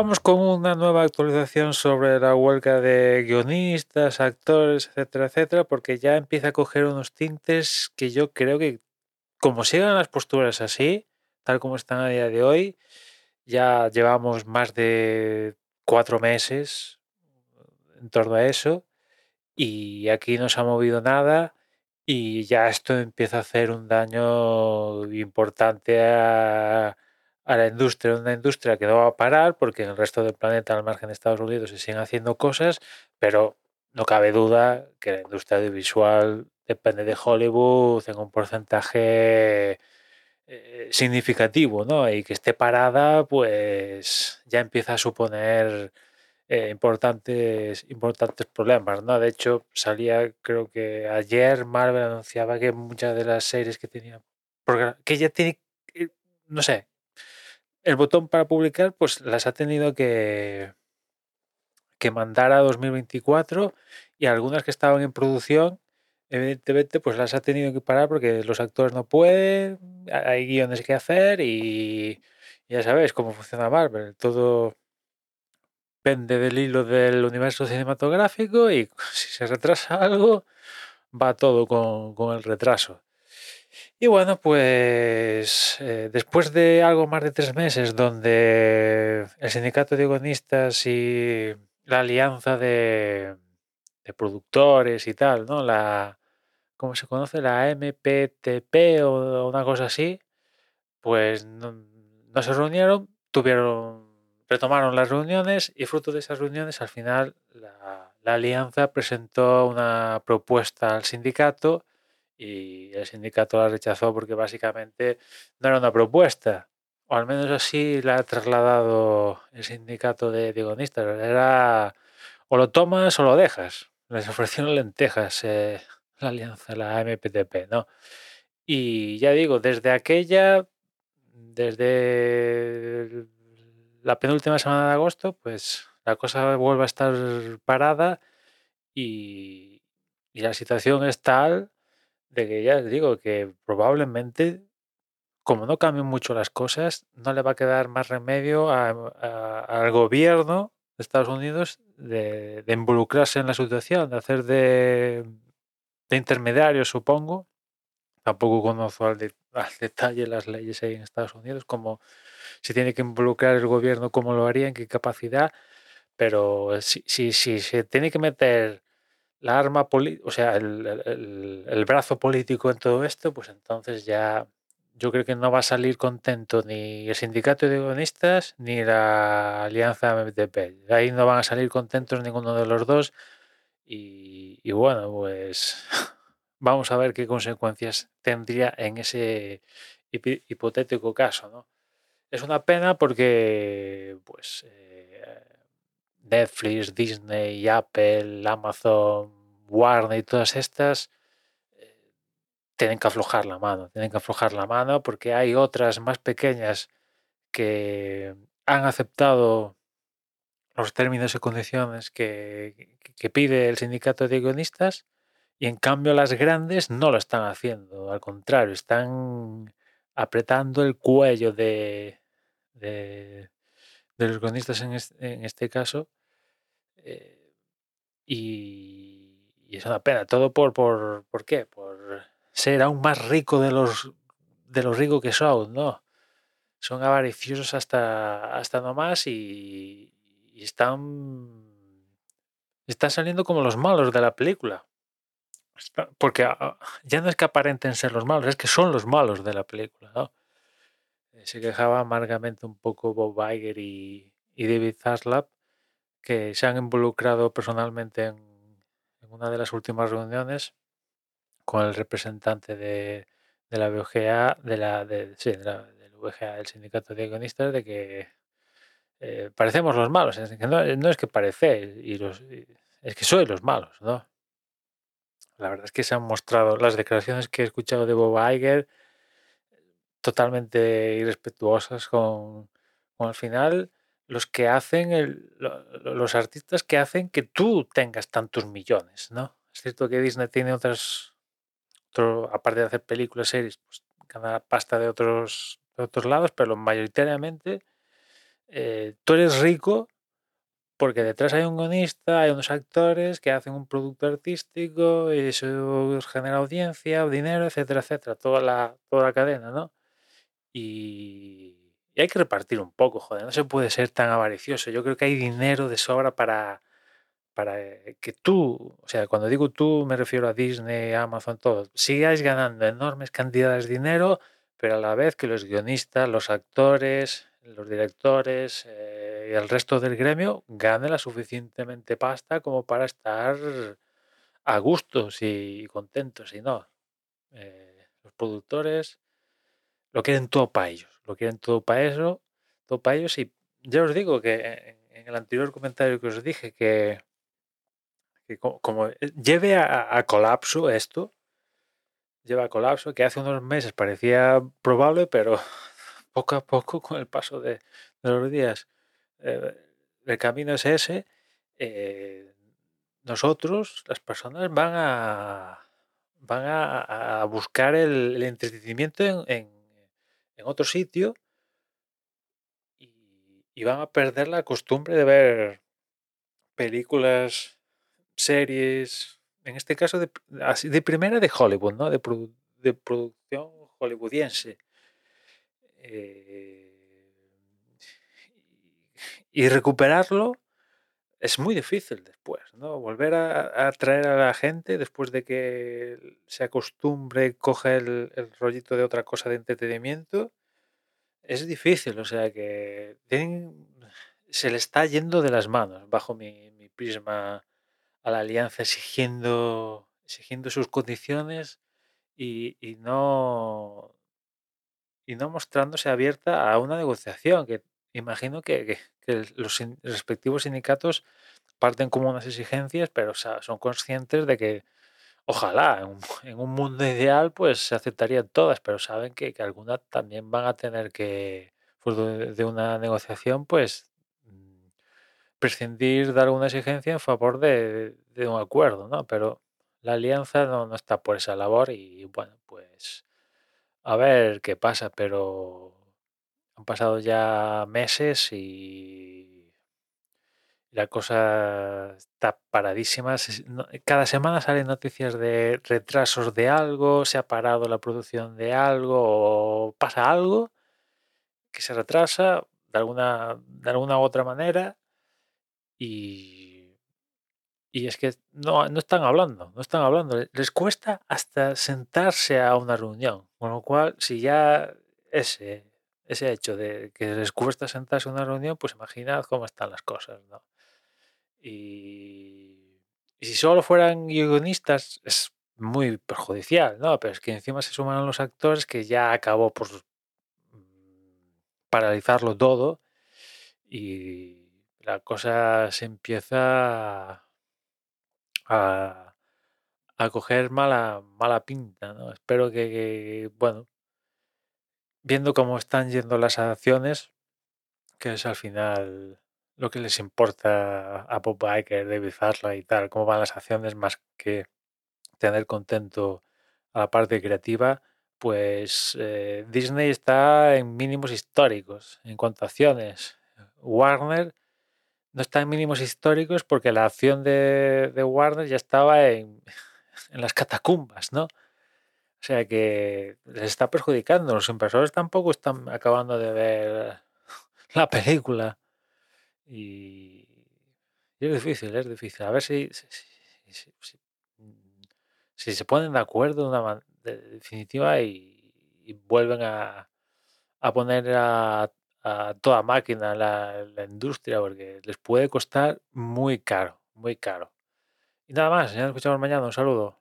Vamos con una nueva actualización sobre la huelga de guionistas, actores, etcétera, etcétera, porque ya empieza a coger unos tintes que yo creo que, como sigan las posturas así, tal como están a día de hoy, ya llevamos más de cuatro meses en torno a eso y aquí no se ha movido nada y ya esto empieza a hacer un daño importante a a la industria, una industria que no va a parar porque en el resto del planeta, al margen de Estados Unidos, se siguen haciendo cosas, pero no cabe duda que la industria audiovisual depende de Hollywood en un porcentaje eh, significativo, ¿no? Y que esté parada, pues ya empieza a suponer eh, importantes, importantes problemas, ¿no? De hecho, salía, creo que ayer Marvel anunciaba que muchas de las series que tenía, que ya tiene, eh, no sé, el botón para publicar, pues las ha tenido que, que mandar a 2024 y algunas que estaban en producción, evidentemente, pues las ha tenido que parar porque los actores no pueden, hay guiones que hacer y ya sabéis cómo funciona Marvel. Todo pende del hilo del universo cinematográfico y si se retrasa algo, va todo con, con el retraso. Y bueno, pues eh, después de algo más de tres meses donde el sindicato de guionistas y la alianza de, productores y tal, ¿no? La, ¿cómo se conoce? La MPTP o una cosa así, pues no, se reunieron, tuvieron, retomaron las reuniones y fruto de esas reuniones al final la alianza presentó una propuesta al sindicato y el sindicato la rechazó porque básicamente no era una propuesta, o al menos así la ha trasladado el sindicato de digonistas. Era o lo tomas o lo dejas. Les ofrecieron lentejas eh, la alianza, la MPTP, ¿no? Y ya digo, desde aquella, desde la penúltima semana de agosto, pues la cosa vuelve a estar parada y, y la situación es tal de que ya les digo que probablemente, como no cambien mucho las cosas, no le va a quedar más remedio al gobierno de Estados Unidos de, involucrarse en la situación, de hacer de, intermediario, supongo. Tampoco conozco al, detalle las leyes ahí en Estados Unidos, como si tiene que involucrar el gobierno, cómo lo haría, en qué capacidad. Pero si, si, si se tiene que meter la arma o sea, el, brazo político en todo esto, pues entonces ya yo creo que no va a salir contento ni el sindicato de guionistas ni la alianza MTP. Ahí no van a salir contentos ninguno de los dos. Y, y bueno, pues vamos a ver qué consecuencias tendría en ese hipotético caso, ¿no? Es una pena porque, pues, eh, Netflix, Disney, Apple, Amazon, Warner y todas estas eh, tienen que aflojar la mano, tienen que aflojar la mano porque hay otras más pequeñas que han aceptado los términos y condiciones que, pide el sindicato de guionistas y en cambio las grandes no lo están haciendo, al contrario, están apretando el cuello de, de, los guionistas en este, caso eh, y, es una pena, todo por, por, ¿por qué? Por ser aún más rico de los, de los ricos que son, ¿no? Son avariciosos hasta, hasta nomás y, están, están saliendo como los malos de la película. Porque ah, ya no es que aparenten ser los malos, es que son los malos de la película, ¿no? Eh, se quejaba amargamente un poco Bob Iger y, y David Zaslav que se han involucrado personalmente en, una de las últimas reuniones con el representante de, la VGA, de la, de, del VGA, del sindicato de guionistas, de que eh, parecemos los malos. Que no, es que parecéis, y los, es que sois los malos, ¿no? La verdad es que se han mostrado las declaraciones que he escuchado de Bob Iger totalmente irrespetuosas con, con el final los que hacen, los artistas que hacen que tú tengas tantos millones, ¿no? Es cierto que Disney tiene otras, aparte de hacer películas, series, pues pasta de otros, otros lados, pero mayoritariamente eh, tú eres rico porque detrás hay un guionista, hay unos actores que hacen un producto artístico y eso genera audiencia, dinero, etcétera, etcétera, toda la, toda la cadena, ¿no? Y, hay que repartir un poco, joder, no se puede ser tan avaricioso. Yo creo que hay dinero de sobra para, para que tú, o sea, cuando digo tú me refiero a Disney, Amazon, todo, sigáis ganando enormes cantidades de dinero, pero a la vez que los guionistas, los actores, los directores eh, y el resto del gremio gane la suficientemente pasta como para estar a gustos y contentos. Y no, eh, los productores lo quieren todo para ellos, lo quieren todo para eso, todo para ellos. Y ya os digo que en, el anterior comentario que os dije que, como, eh, lleve a colapso esto, lleva a colapso, que hace unos meses parecía probable, pero poco a poco, con el paso de, los días, eh, el camino es ese, eh, nosotros, las personas, van a, van a, buscar el, entretenimiento en, otro sitio y, van a perder la costumbre de ver películas, series, en este caso de, de primera de Hollywood, ¿no? de, de producción hollywoodiense. Eh, y recuperarlo es muy difícil después, ¿no? Volver a, atraer a la gente después de que se acostumbre, coge el, rollito de otra cosa de entretenimiento, es difícil, o sea que se le está yendo de las manos bajo mi, prisma a la alianza exigiendo, exigiendo sus condiciones y no, y no mostrándose abierta a una negociación, que imagino que, los respectivos sindicatos parten como unas exigencias, pero son conscientes de que ojalá en un, mundo ideal pues se aceptarían todas, pero saben que, algunas también van a tener que, de, una negociación, pues mm, prescindir de alguna exigencia en favor de, un acuerdo, ¿no? Pero la alianza no está por esa labor y bueno, pues a ver qué pasa, pero han pasado ya meses y la cosa está paradísima. Cada semana salen noticias de retrasos de algo, se ha parado la producción de algo o pasa algo que se retrasa de alguna, de alguna u otra manera y y es que no, no están hablando, no están hablando. Les cuesta hasta sentarse a una reunión. Con lo cual, si ya ese, ese hecho de que les cuesta sentarse a una reunión, pues imaginad cómo están las cosas, ¿no? Y, si solo fueran guionistas, es muy perjudicial, ¿no? Pero es que encima se suman los actores que ya acabó por mm, paralizarlo todo y la cosa se empieza a, coger mala, mala pinta. ¿no? Espero que, bueno, viendo cómo están yendo las acciones, que es al final lo que les importa a Bob Iker, David Zarla y tal, cómo van las acciones más que tener contento a la parte creativa, pues eh, Disney está en mínimos históricos en cuanto a acciones. Warner no está en mínimos históricos porque la acción de, Warner ya estaba en, las catacumbas, ¿no? O sea que les está perjudicando. Los inversores tampoco están acabando de ver la película. Y, es difícil, es difícil. A ver si, si, se ponen de acuerdo de una definitiva y, vuelven a, a poner a a toda máquina la, la, industria porque les puede costar muy caro, muy caro. Y nada más, ya nos escuchamos mañana, un saludo.